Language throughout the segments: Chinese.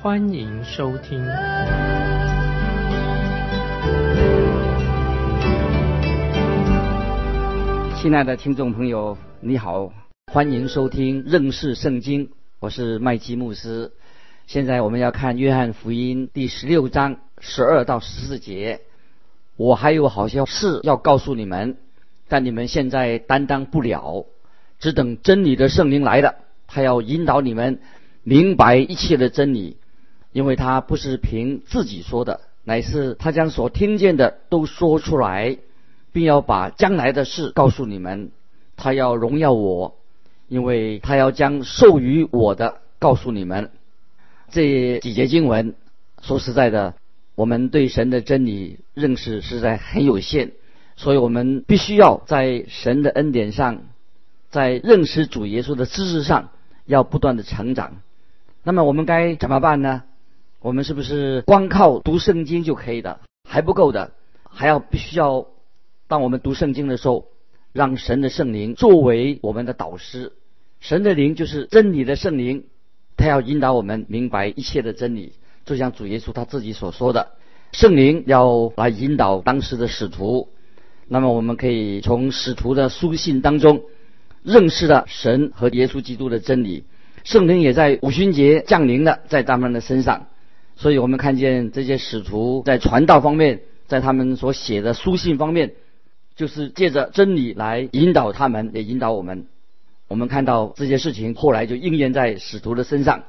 欢迎收听。亲爱的听众朋友，你好。欢迎收听认识圣经，我是麦基牧师。现在我们要看约翰福音第十六章十二到十四节。我还有好些事要告诉你们，但你们现在担当不了，只等真理的圣灵来了，他要引导你们明白一切的真理，因为他不是凭自己说的，乃是他将所听见的都说出来，并要把将来的事告诉你们。他要荣耀我。因为他要将授予我的告诉你们，这几节经文，说实在的，我们对神的真理认识实在很有限，所以我们必须要在神的恩典上，在认识主耶稣的知识上，要不断的成长。那么我们该怎么办呢？我们是不是光靠读圣经就可以的？还不够的，还要必须要，当我们读圣经的时候。让神的圣灵作为我们的导师，神的灵就是真理的圣灵，他要引导我们明白一切的真理。就像主耶稣他自己所说的，圣灵要来引导当时的使徒。那么我们可以从使徒的书信当中认识了神和耶稣基督的真理。圣灵也在五旬节降临了在他们的身上，所以我们看见这些使徒在传道方面，在他们所写的书信方面。就是借着真理来引导他们，也引导我们。我们看到这些事情后来就应验在使徒的身上，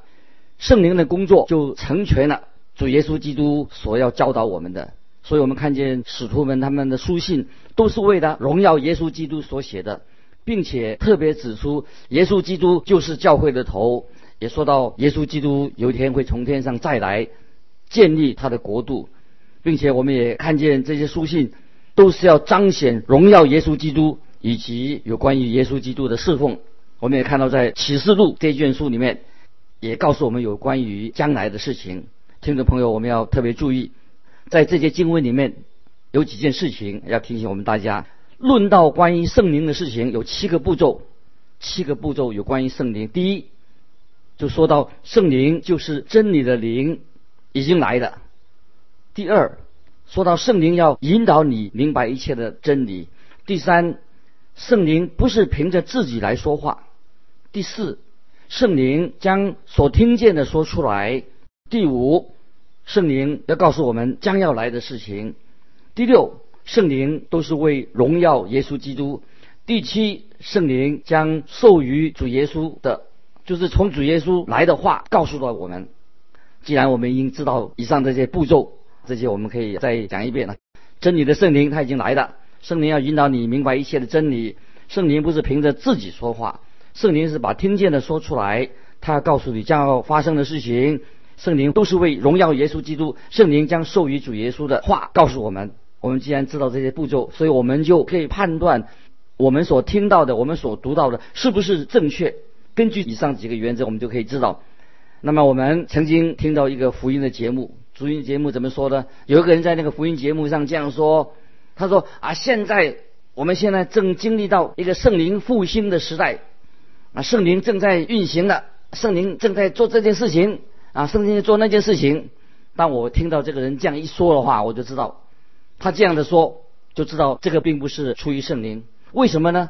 圣灵的工作就成全了主耶稣基督所要教导我们的。所以我们看见使徒们他们的书信都是为了荣耀耶稣基督所写的，并且特别指出耶稣基督就是教会的头，也说到耶稣基督有一天会从天上再来建立他的国度，并且我们也看见这些书信。都是要彰显荣耀耶稣基督，以及有关于耶稣基督的侍奉。我们也看到在启示录这卷书里面，也告诉我们有关于将来的事情。听众朋友，我们要特别注意，在这些经文里面有几件事情要提醒我们大家。论到关于圣灵的事情，有七个步骤，七个步骤有关于圣灵。第一，就说到圣灵就是真理的灵，已经来了。第二。说到圣灵要引导你明白一切的真理。第三，圣灵不是凭着自己来说话。第四，圣灵将所听见的说出来。第五，圣灵要告诉我们将要来的事情。第六，圣灵都是为荣耀耶稣基督。第七，圣灵将授予主耶稣的，就是从主耶稣来的话告诉了我们。既然我们已经知道以上这些步骤。这些我们可以再讲一遍了。真理的圣灵他已经来了，圣灵要引导你明白一切的真理。圣灵不是凭着自己说话，圣灵是把听见的说出来，他要告诉你将要发生的事情。圣灵都是为荣耀耶稣基督，圣灵将授予主耶稣的话告诉我们。我们既然知道这些步骤，所以我们就可以判断我们所听到的、我们所读到的是不是正确。根据以上几个原则，我们就可以知道。那么我们曾经听到一个福音的节目。福音节目怎么说呢？有一个人在那个福音节目上这样说：“他说啊，现在我们现在正经历到一个圣灵复兴的时代，啊，圣灵正在运行的，圣灵正在做这件事情，啊，圣灵在做那件事情。当我听到这个人这样一说的话，我就知道他这样的说，就知道这个并不是出于圣灵。为什么呢？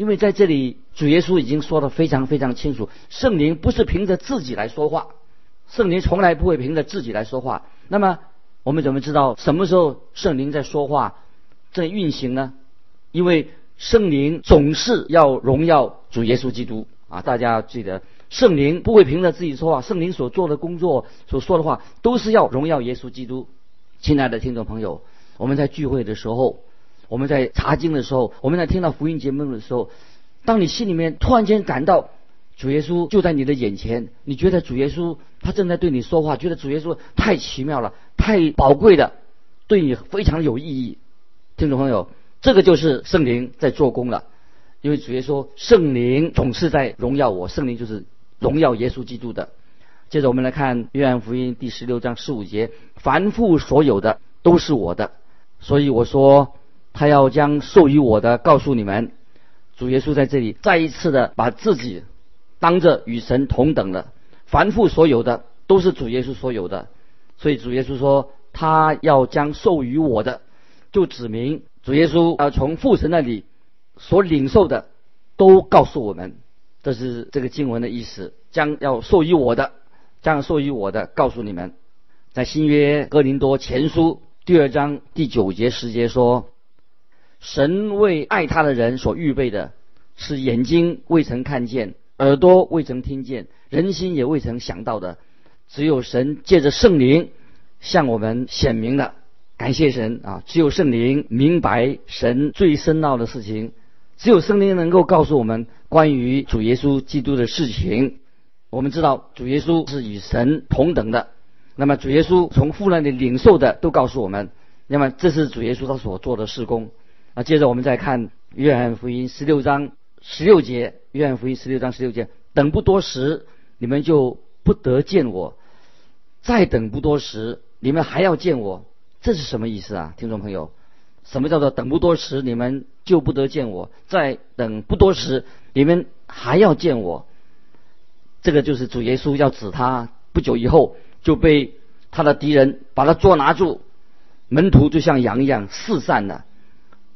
因为在这里主耶稣已经说的非常非常清楚，圣灵不是凭着自己来说话。”圣灵从来不会凭着自己来说话。那么，我们怎么知道什么时候圣灵在说话、在运行呢？因为圣灵总是要荣耀主耶稣基督啊！大家要记得，圣灵不会凭着自己说话，圣灵所做的工作、所说的话，都是要荣耀耶稣基督。亲爱的听众朋友，我们在聚会的时候，我们在查经的时候，我们在听到福音节目的时候，当你心里面突然间感到，主耶稣就在你的眼前，你觉得主耶稣他正在对你说话，觉得主耶稣太奇妙了，太宝贵的，对你非常有意义。听众朋友，这个就是圣灵在做工了。因为主耶稣圣灵总是在荣耀我，圣灵就是荣耀耶稣基督的。接着我们来看约翰福音第十六章十五节：凡父所有的都是我的，所以我说他要将授予我的告诉你们。主耶稣在这里再一次的把自己当着与神同等的，凡父所有的都是主耶稣所有的，所以主耶稣说他要将授予我的，就指明主耶稣要从父神那里。所领受的都告诉我们，这是这个经文的意思。将要授予我的，将要授予我的，告诉你们，在新约哥林多前书第二章第九节十节说：“神为爱他的人所预备的，是眼睛未曾看见，耳朵未曾听见，人心也未曾想到的，只有神借着圣灵向我们显明了。感谢神啊！只有圣灵明白神最深奥的事情。”只有圣灵能够告诉我们关于主耶稣基督的事情。我们知道主耶稣是与神同等的。那么主耶稣从父那里领受的都告诉我们。那么这是主耶稣他所做的事工。啊，接着我们再看约翰福音十六章十六节。约翰福音十六章十六节：等不多时，你们就不得见我；再等不多时，你们还要见我。这是什么意思啊，听众朋友？什么叫做等不多时，你们就不得见我；再等不多时，你们还要见我。这个就是主耶稣要指他不久以后就被他的敌人把他捉拿住，门徒就像羊一样四散了，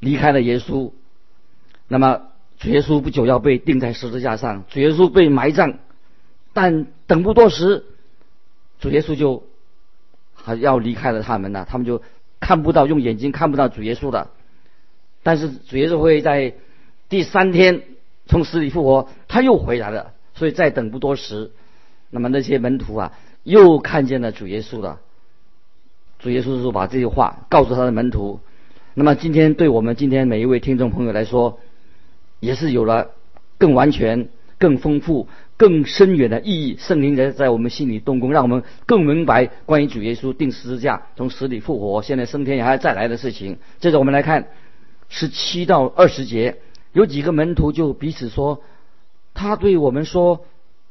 离开了耶稣。那么主耶稣不久要被钉在十字架上，主耶稣被埋葬，但等不多时，主耶稣就还要离开了他们呢，他们就。看不到，用眼睛看不到主耶稣的，但是主耶稣会在第三天从死里复活，他又回来了，所以再等不多时，那么那些门徒啊，又看见了主耶稣了。主耶稣说把这句话告诉他的门徒，那么今天对我们今天每一位听众朋友来说，也是有了更完全、更丰富。更深远的意义，圣灵在在我们心里动工，让我们更明白关于主耶稣定十字架、从死里复活、现在升天还要再来的事情。接着我们来看十七到二十节，有几个门徒就彼此说：“他对我们说，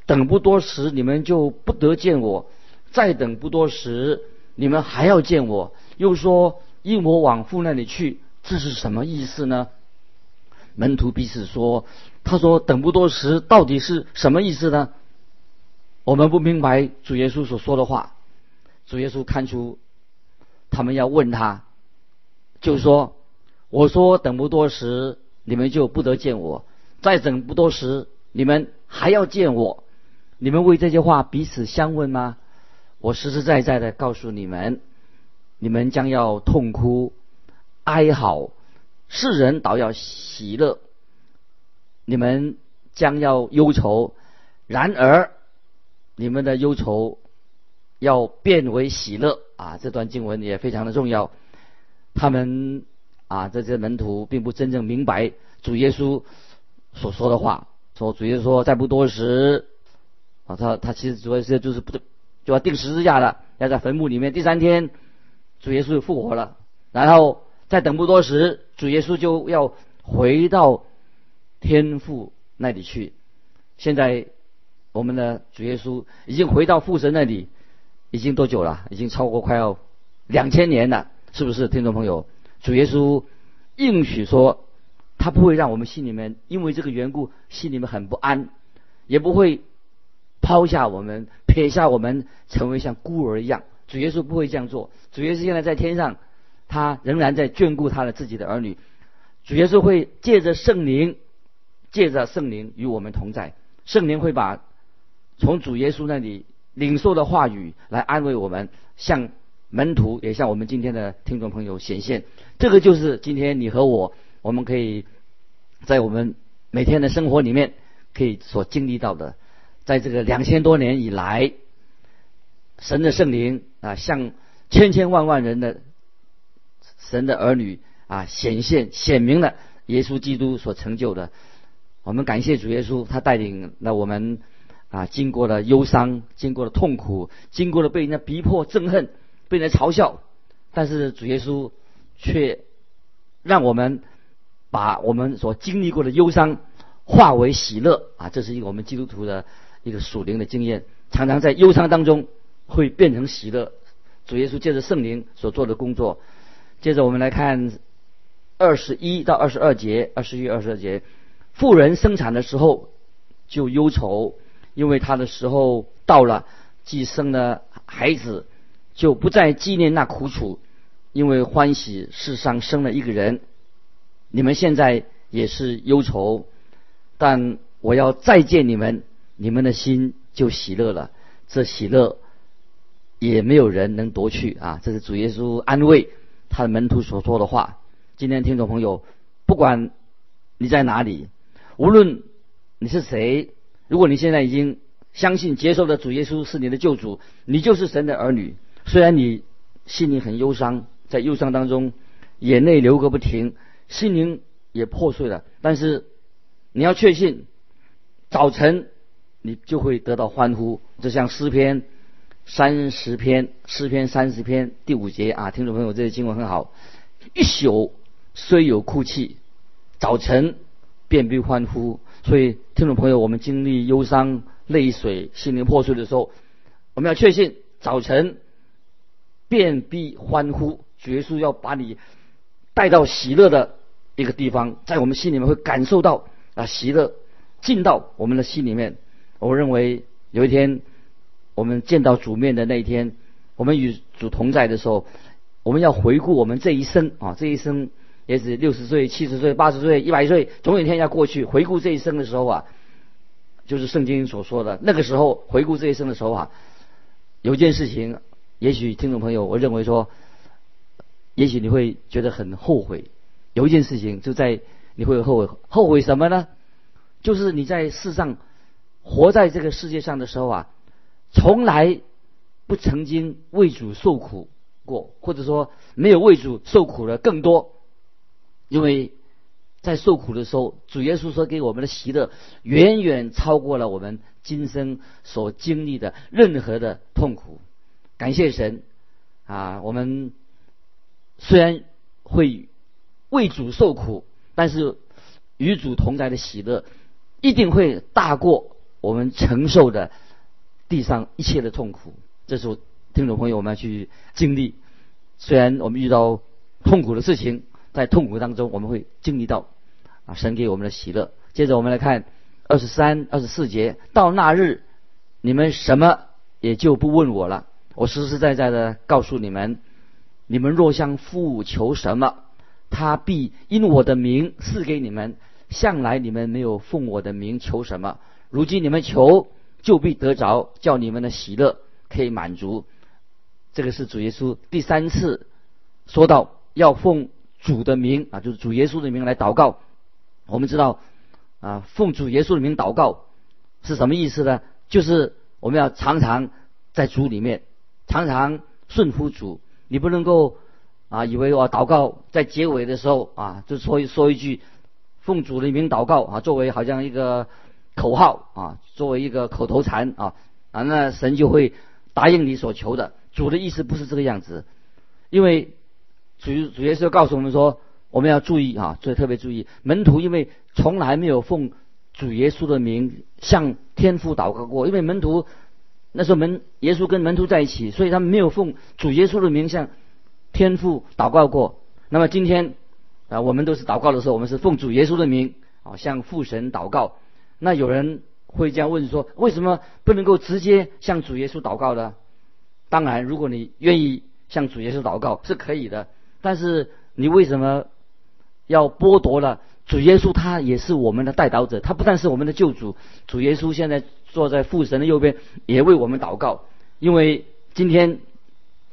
等不多时，你们就不得见我；再等不多时，你们还要见我。”又说：“因我往父那里去。”这是什么意思呢？门徒彼此说。他说：“等不多时，到底是什么意思呢？我们不明白主耶稣所说的话。主耶稣看出他们要问他，就说：我说等不多时，你们就不得见我；再等不多时，你们还要见我。你们为这些话彼此相问吗？我实实在在的告诉你们，你们将要痛哭、哀嚎，世人倒要喜乐。”你们将要忧愁，然而你们的忧愁要变为喜乐啊！这段经文也非常的重要。他们啊，这些门徒并不真正明白主耶稣所说的话。说主耶稣说，再不多时啊，他他其实主要是就是不对就要钉十字架了，要在坟墓里面。第三天，主耶稣复活了。然后再等不多时，主耶稣就要回到。天父那里去。现在我们的主耶稣已经回到父神那里，已经多久了？已经超过快要两千年了，是不是？听众朋友，主耶稣应许说，他不会让我们心里面因为这个缘故心里面很不安，也不会抛下我们、撇下我们，成为像孤儿一样。主耶稣不会这样做。主耶稣现在在天上，他仍然在眷顾他的自己的儿女。主耶稣会借着圣灵。借着圣灵与我们同在，圣灵会把从主耶稣那里领受的话语来安慰我们，向门徒也向我们今天的听众朋友显现。这个就是今天你和我，我们可以在我们每天的生活里面可以所经历到的，在这个两千多年以来，神的圣灵啊，向千千万万人的神的儿女啊显现显明了耶稣基督所成就的。我们感谢主耶稣，他带领了我们啊，经过了忧伤，经过了痛苦，经过了被人家逼迫、憎恨、被人嘲笑，但是主耶稣却让我们把我们所经历过的忧伤化为喜乐啊！这是一个我们基督徒的一个属灵的经验，常常在忧伤当中会变成喜乐。主耶稣借着圣灵所做的工作。接着我们来看二十一到二十二节，二十一、二十二节，妇人生产的时候就忧愁，因为她的时候到了，既生了孩子，就不再纪念那苦楚，因为欢喜世上生了一个人。你们现在也是忧愁，但我要再见你们，你们的心就喜乐了。这喜乐也没有人能夺去啊！这是主耶稣安慰。他的门徒所说的话，今天听众朋友，不管你在哪里，无论你是谁，如果你现在已经相信、接受了主耶稣是你的救主，你就是神的儿女。虽然你心里很忧伤，在忧伤当中眼泪流个不停，心灵也破碎了，但是你要确信，早晨你就会得到欢呼，就像诗篇。三十篇诗篇三十篇第五节啊，听众朋友，这些经文很好。一宿虽有哭泣，早晨便必欢呼。所以，听众朋友，我们经历忧伤、泪水、心灵破碎的时候，我们要确信早晨便必欢呼。耶稣要把你带到喜乐的一个地方，在我们心里面会感受到啊喜乐进到我们的心里面。我认为有一天。我们见到主面的那一天，我们与主同在的时候，我们要回顾我们这一生啊，这一生也许六十岁、七十岁、八十岁、一百岁，总有一天要过去。回顾这一生的时候啊，就是圣经所说的那个时候，回顾这一生的时候啊，有件事情，也许听众朋友，我认为说，也许你会觉得很后悔。有一件事情就在你会后悔，后悔什么呢？就是你在世上活在这个世界上的时候啊。从来不曾经为主受苦过，或者说没有为主受苦的更多，因为在受苦的时候，主耶稣说给我们的喜乐远远超过了我们今生所经历的任何的痛苦。感谢神啊！我们虽然会为主受苦，但是与主同在的喜乐一定会大过我们承受的。地上一切的痛苦，这是听众朋友我们要去经历。虽然我们遇到痛苦的事情，在痛苦当中我们会经历到啊神给我们的喜乐。接着我们来看二十三、二十四节，到那日你们什么也就不问我了。我实实在在的告诉你们，你们若向父求什么，他必因我的名赐给你们。向来你们没有奉我的名求什么，如今你们求。就必得着，叫你们的喜乐可以满足。这个是主耶稣第三次说到要奉主的名啊，就是主耶稣的名来祷告。我们知道啊，奉主耶稣的名祷告是什么意思呢？就是我们要常常在主里面，常常顺服主。你不能够啊，以为我祷告在结尾的时候啊，就说一说一句奉主的名祷告啊，作为好像一个。口号啊，作为一个口头禅啊啊，那神就会答应你所求的。主的意思不是这个样子，因为主主耶稣告诉我们说，我们要注意啊，所以特别注意。门徒因为从来没有奉主耶稣的名向天父祷告过，因为门徒那时候门耶稣跟门徒在一起，所以他们没有奉主耶稣的名向天父祷告过。那么今天啊，我们都是祷告的时候，我们是奉主耶稣的名啊向父神祷告。那有人会这样问说：为什么不能够直接向主耶稣祷告呢？当然，如果你愿意向主耶稣祷告是可以的。但是你为什么要剥夺了主耶稣？他也是我们的代祷者，他不但是我们的救主。主耶稣现在坐在父神的右边，也为我们祷告。因为今天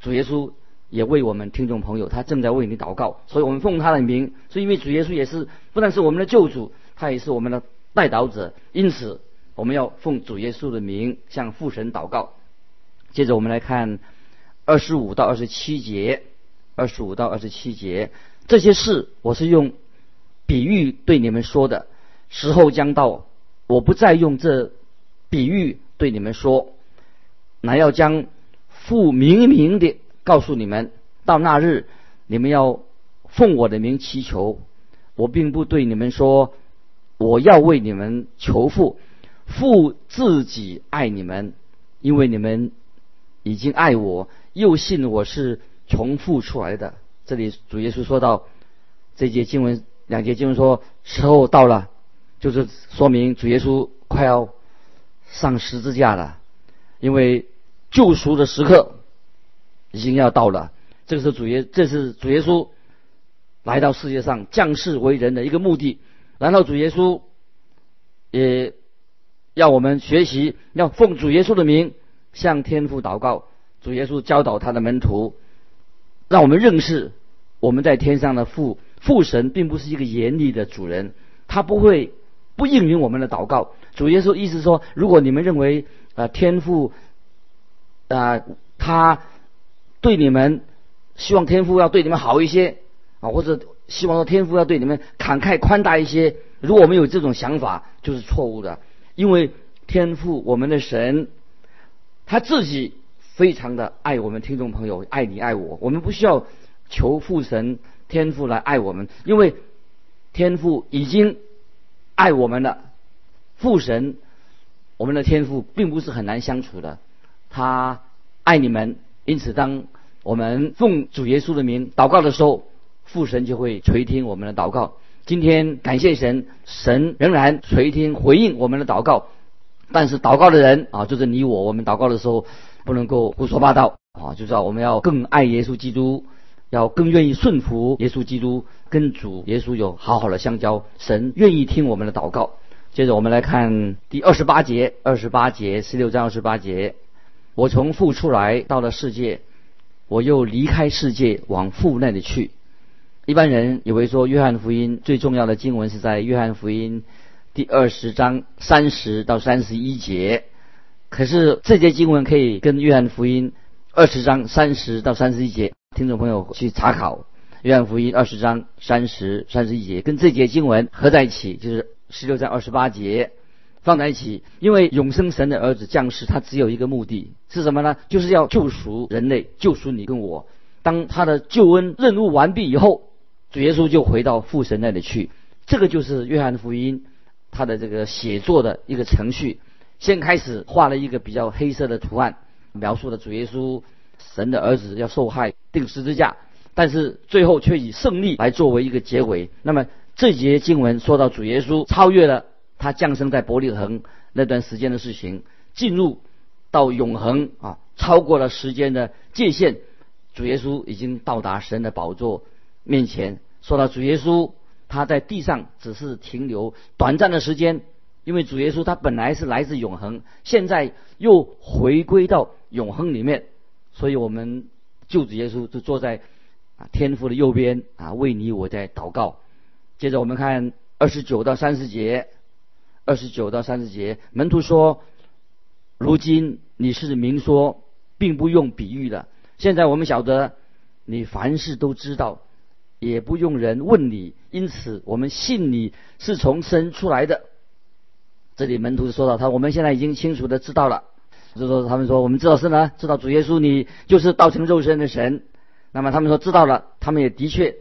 主耶稣也为我们听众朋友，他正在为你祷告。所以我们奉他的名，是因为主耶稣也是不但是我们的救主，他也是我们的。代祷者，因此我们要奉主耶稣的名向父神祷告。接着我们来看二十五到二十七节，二十五到二十七节，这些事我是用比喻对你们说的。时候将到，我不再用这比喻对你们说，乃要将父明明的告诉你们，到那日你们要奉我的名祈求，我并不对你们说我要为你们求父，父自己爱你们，因为你们已经爱我，又信我是从父出来的。这里主耶稣说到这节经文，两节经文说时候到了，就是说明主耶稣快要上十字架了，因为救赎的时刻已经要到了。这个是主耶，这是主耶稣来到世界上降世为人的一个目的。然后主耶稣也要我们学习，要奉主耶稣的名向天父祷告。主耶稣教导他的门徒，让我们认识我们在天上的父父神，并不是一个严厉的主人，他不会不应允我们的祷告。主耶稣意思说，如果你们认为啊天父啊他对你们希望天父要对你们好一些啊，或者希望说天父要对你们慷慨宽大一些，如果我们有这种想法，就是错误的。因为天父我们的神他自己。非常的爱我们听众朋友，爱你爱我，我们不需要求父神天父来爱我们，因为天父已经爱我们了。父神，我们的天父并不是很难相处的，他爱你们，因此当我们奉主耶稣的名祷告的时候，父神就会垂听我们的祷告。今天感谢神，神仍然垂听回应我们的祷告，但是祷告的人啊，就是你我，我们祷告的时候。不能够胡说八道啊！就知道我们要更爱耶稣基督，要更愿意顺服耶稣基督，跟主耶稣有好好的相交。神愿意听我们的祷告。接着我们来看第二十八节，二十八节十六章二十八节：我从父出来到了世界，我又离开世界往父那里去。一般人以为说约翰福音最重要的经文是在约翰福音第二十章三十到三十一节。可是这节经文可以跟约翰福音二十章三十到三十一节，听众朋友去查考。约翰福音二十章三十、三十一节跟这节经文合在一起，就是十六章二十八节放在一起。因为永生神的儿子降世，他只有一个目的是什么呢？就是要救赎人类，救赎你跟我。当他的救恩任务完毕以后，主耶稣就回到父神那里去。这个就是约翰福音他的这个写作的一个程序。先开始画了一个比较黑色的图案，描述了主耶稣神的儿子要受害钉十字架，但是最后却以胜利来作为一个结尾。那么这节经文说到主耶稣超越了他降生在伯利恒那段时间的事情，进入到永恒啊，超过了时间的界限。主耶稣已经到达神的宝座面前。说到主耶稣他在地上只是停留短暂的时间。因为主耶稣他本来是来自永恒，现在又回归到永恒里面，所以我们救主耶稣就坐在啊天父的右边啊为你我在祷告。接着我们看二十九到三十节，二十九到三十节，门徒说：“如今你是明说，并不用比喻的。现在我们晓得你凡事都知道，也不用人问你，因此我们信你是从神出来的。”这里门徒说到他，我们现在已经清楚的知道了，就说他们说我们知道是呢，知道主耶稣你就是道成肉身的神。那么他们说知道了，他们也的确，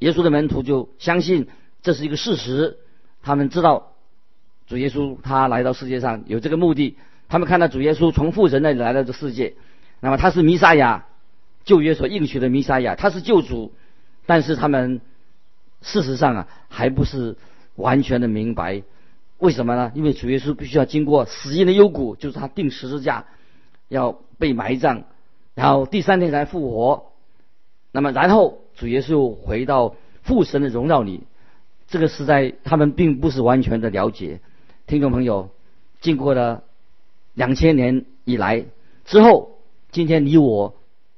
耶稣的门徒就相信这是一个事实。他们知道主耶稣他来到世界上有这个目的，他们看到主耶稣从父神那里来到这世界，那么他是弥撒亚，旧约所应许的弥撒亚，他是救主，但是他们事实上啊还不是完全的明白。为什么呢？因为主耶稣必须要经过死荫的幽谷，就是他定十字架，要被埋葬，然后第三天才复活。那么，然后主耶稣回到父神的荣耀里。这个是在他们并不是完全的了解。听众朋友，经过了两千年以来之后，今天你我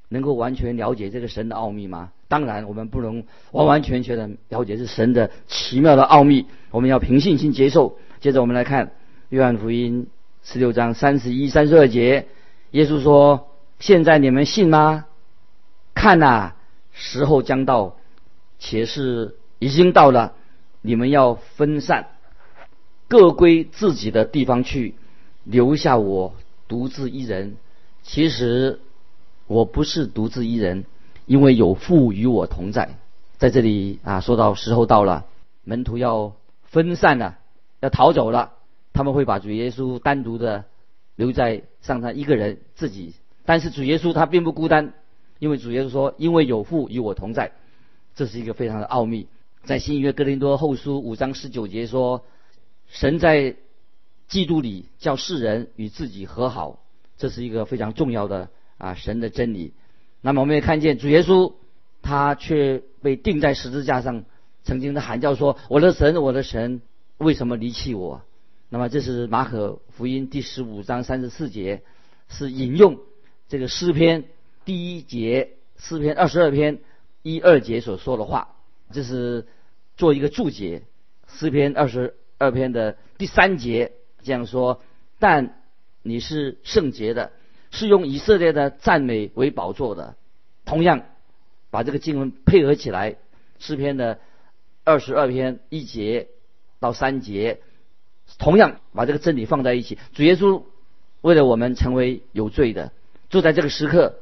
能够完全了解这个神的奥秘吗？当然，我们不能完完全全的了解是神的奇妙的奥秘。我们要凭信心接受。接着我们来看《约翰福音》十六章三十一、三十二节，耶稣说：“现在你们信吗？看呐，时候将到，且是已经到了。你们要分散，各归自己的地方去，留下我独自一人。其实我不是独自一人，因为有父与我同在。在这里啊，说到时候到了，门徒要分散了，要逃走了，他们会把主耶稣单独的留在上他一个人自己。但是主耶稣他并不孤单，因为主耶稣说：“因为有父与我同在。”这是一个非常的奥秘。在新约哥林多后书五章十九节说：“神在基督里叫世人与自己和好。”这是一个非常重要的啊神的真理。那么我们也看见主耶稣，他却被钉在十字架上，曾经的喊叫说：“我的神，我的神，为什么离弃我？”那么这是马可福音第十五章三十四节，是引用这个诗篇第一节诗篇二十二篇一二节所说的话，这是做一个注解。诗篇二十二篇的第三节这样说：“但。”你是圣洁的，是用以色列的赞美为宝座的。同样，把这个经文配合起来，诗篇的二十二篇一节到三节，同样把这个真理放在一起。主耶稣为了我们成为有罪的，就在这个时刻，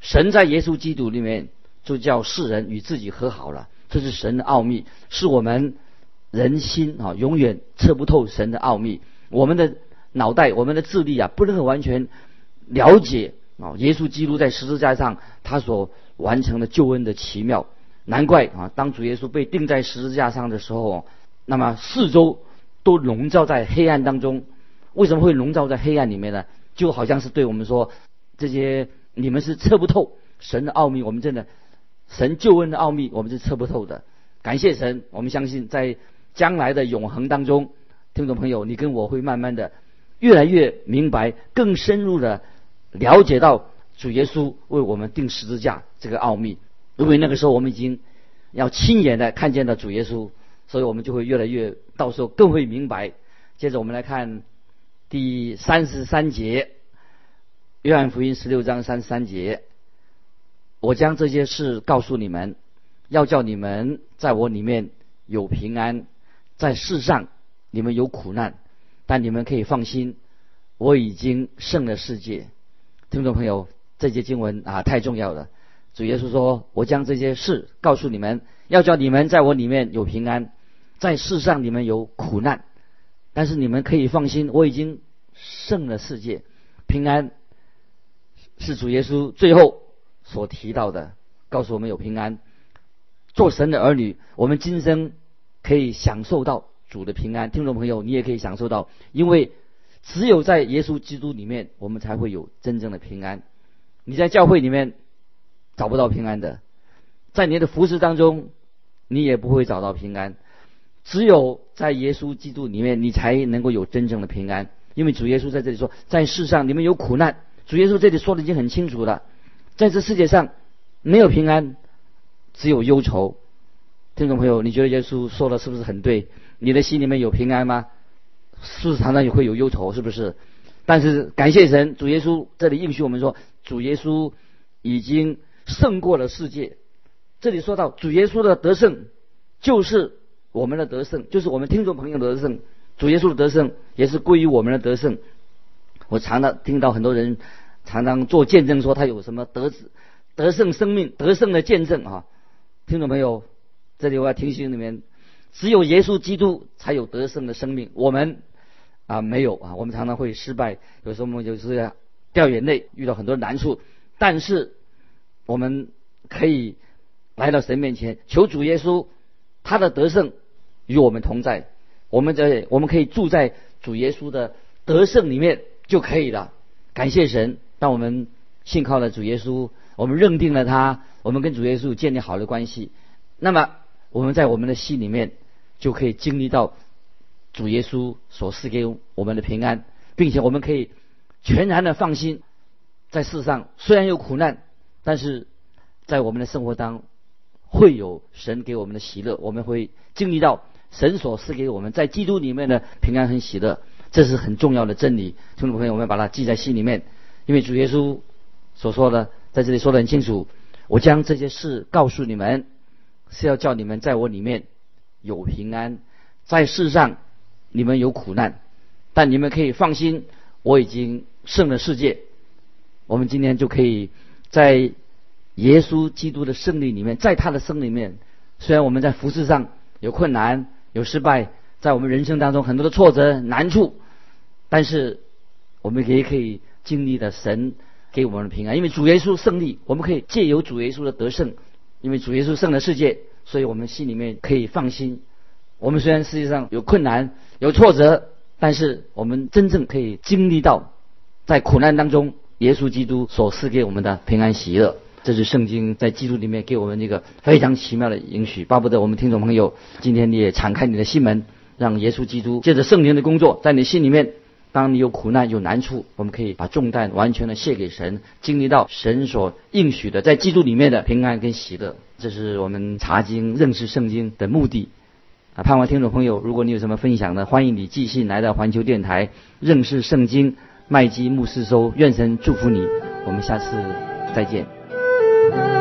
神在耶稣基督里面就叫世人与自己和好了。这是神的奥秘，是我们人心啊永远测不透神的奥秘。我们的。脑袋，我们的智力啊，不能够完全了解啊，耶稣基督在十字架上他所完成的救恩的奇妙。难怪啊，当主耶稣被钉在十字架上的时候，那么四周都笼罩在黑暗当中。为什么会笼罩在黑暗里面呢？就好像是对我们说，这些你们是测不透神的奥秘。我们真的神救恩的奥秘，我们是测不透的。感谢神，我们相信在将来的永恒当中，听众朋友，你跟我会慢慢的。越来越明白，更深入的了解到主耶稣为我们定十字架这个奥秘。因为那个时候我们已经要亲眼的看见了主耶稣，所以我们就会越来越，到时候更会明白。接着我们来看第三十三节，约翰福音十六章三十三节：我将这些事告诉你们，要叫你们在我里面有平安，在世上你们有苦难。但你们可以放心，我已经胜了世界。听众朋友，这节经文啊太重要了。主耶稣说：“我将这些事告诉你们，要叫你们在我里面有平安，在世上你们有苦难。但是你们可以放心，我已经胜了世界。平安是主耶稣最后所提到的，告诉我们有平安。做神的儿女，我们今生可以享受到。”主的平安，听众朋友，你也可以享受到，因为只有在耶稣基督里面，我们才会有真正的平安。你在教会里面找不到平安的，在你的服饰当中，你也不会找到平安。只有在耶稣基督里面，你才能够有真正的平安。因为主耶稣在这里说，在世上你们有苦难。主耶稣这里说的已经很清楚了，在这世界上没有平安，只有忧愁。听众朋友，你觉得耶稣说的是不是很对？你的心里面有平安吗？是不是常常也会有忧愁？是不是？但是感谢神，主耶稣这里应许我们说，主耶稣已经胜过了世界。这里说到主耶稣的得胜，就是我们的得胜，就是我们听众朋友得胜。主耶稣的得胜也是归于我们的得胜。我常常听到很多人常常做见证，说他有什么得得胜生命、得胜的见证啊！听众朋友，这里我要提醒你们。只有耶稣基督才有得胜的生命，我们啊没有啊，我们常常会失败，有时候我们就是掉眼泪，遇到很多难处。但是我们可以来到神面前，求主耶稣他的得胜与我们同在。我们在我们可以住在主耶稣的得胜里面就可以了。感谢神，让我们信靠了主耶稣，我们认定了他，我们跟主耶稣建立好的关系。那么。我们在我们的心里面就可以经历到主耶稣所赐给我们的平安，并且我们可以全然的放心，在世上虽然有苦难，但是在我们的生活当会有神给我们的喜乐，我们会经历到神所赐给我们在基督里面的平安和喜乐，这是很重要的真理。听众朋友，我们把它记在心里面，因为主耶稣所说的在这里说的很清楚，我将这些事告诉你们。是要叫你们在我里面有平安，在世上你们有苦难，但你们可以放心，我已经胜了世界。我们今天就可以在耶稣基督的胜利里面，在他的胜里面，虽然我们在服饰上有困难、有失败，在我们人生当中很多的挫折、难处，但是我们也可以经历的神给我们的平安，因为主耶稣胜利，我们可以借由主耶稣的得胜，因为主耶稣胜了世界，所以我们心里面可以放心。我们虽然世界上有困难、有挫折，但是我们真正可以经历到，在苦难当中，耶稣基督所赐给我们的平安喜乐。这是圣经在基督里面给我们一个非常奇妙的允许。巴不得我们听众朋友今天你也敞开你的心门，让耶稣基督借着圣灵的工作，在你心里面，当你有苦难、有难处，我们可以把重担完全的卸给神，经历到神所应许的在基督里面的平安跟喜乐。这是我们查经认识圣经的目的。盼望听众朋友，如果你有什么分享的，欢迎你寄信来到环球电台认识圣经麦基牧师收。愿神祝福你，我们下次再见。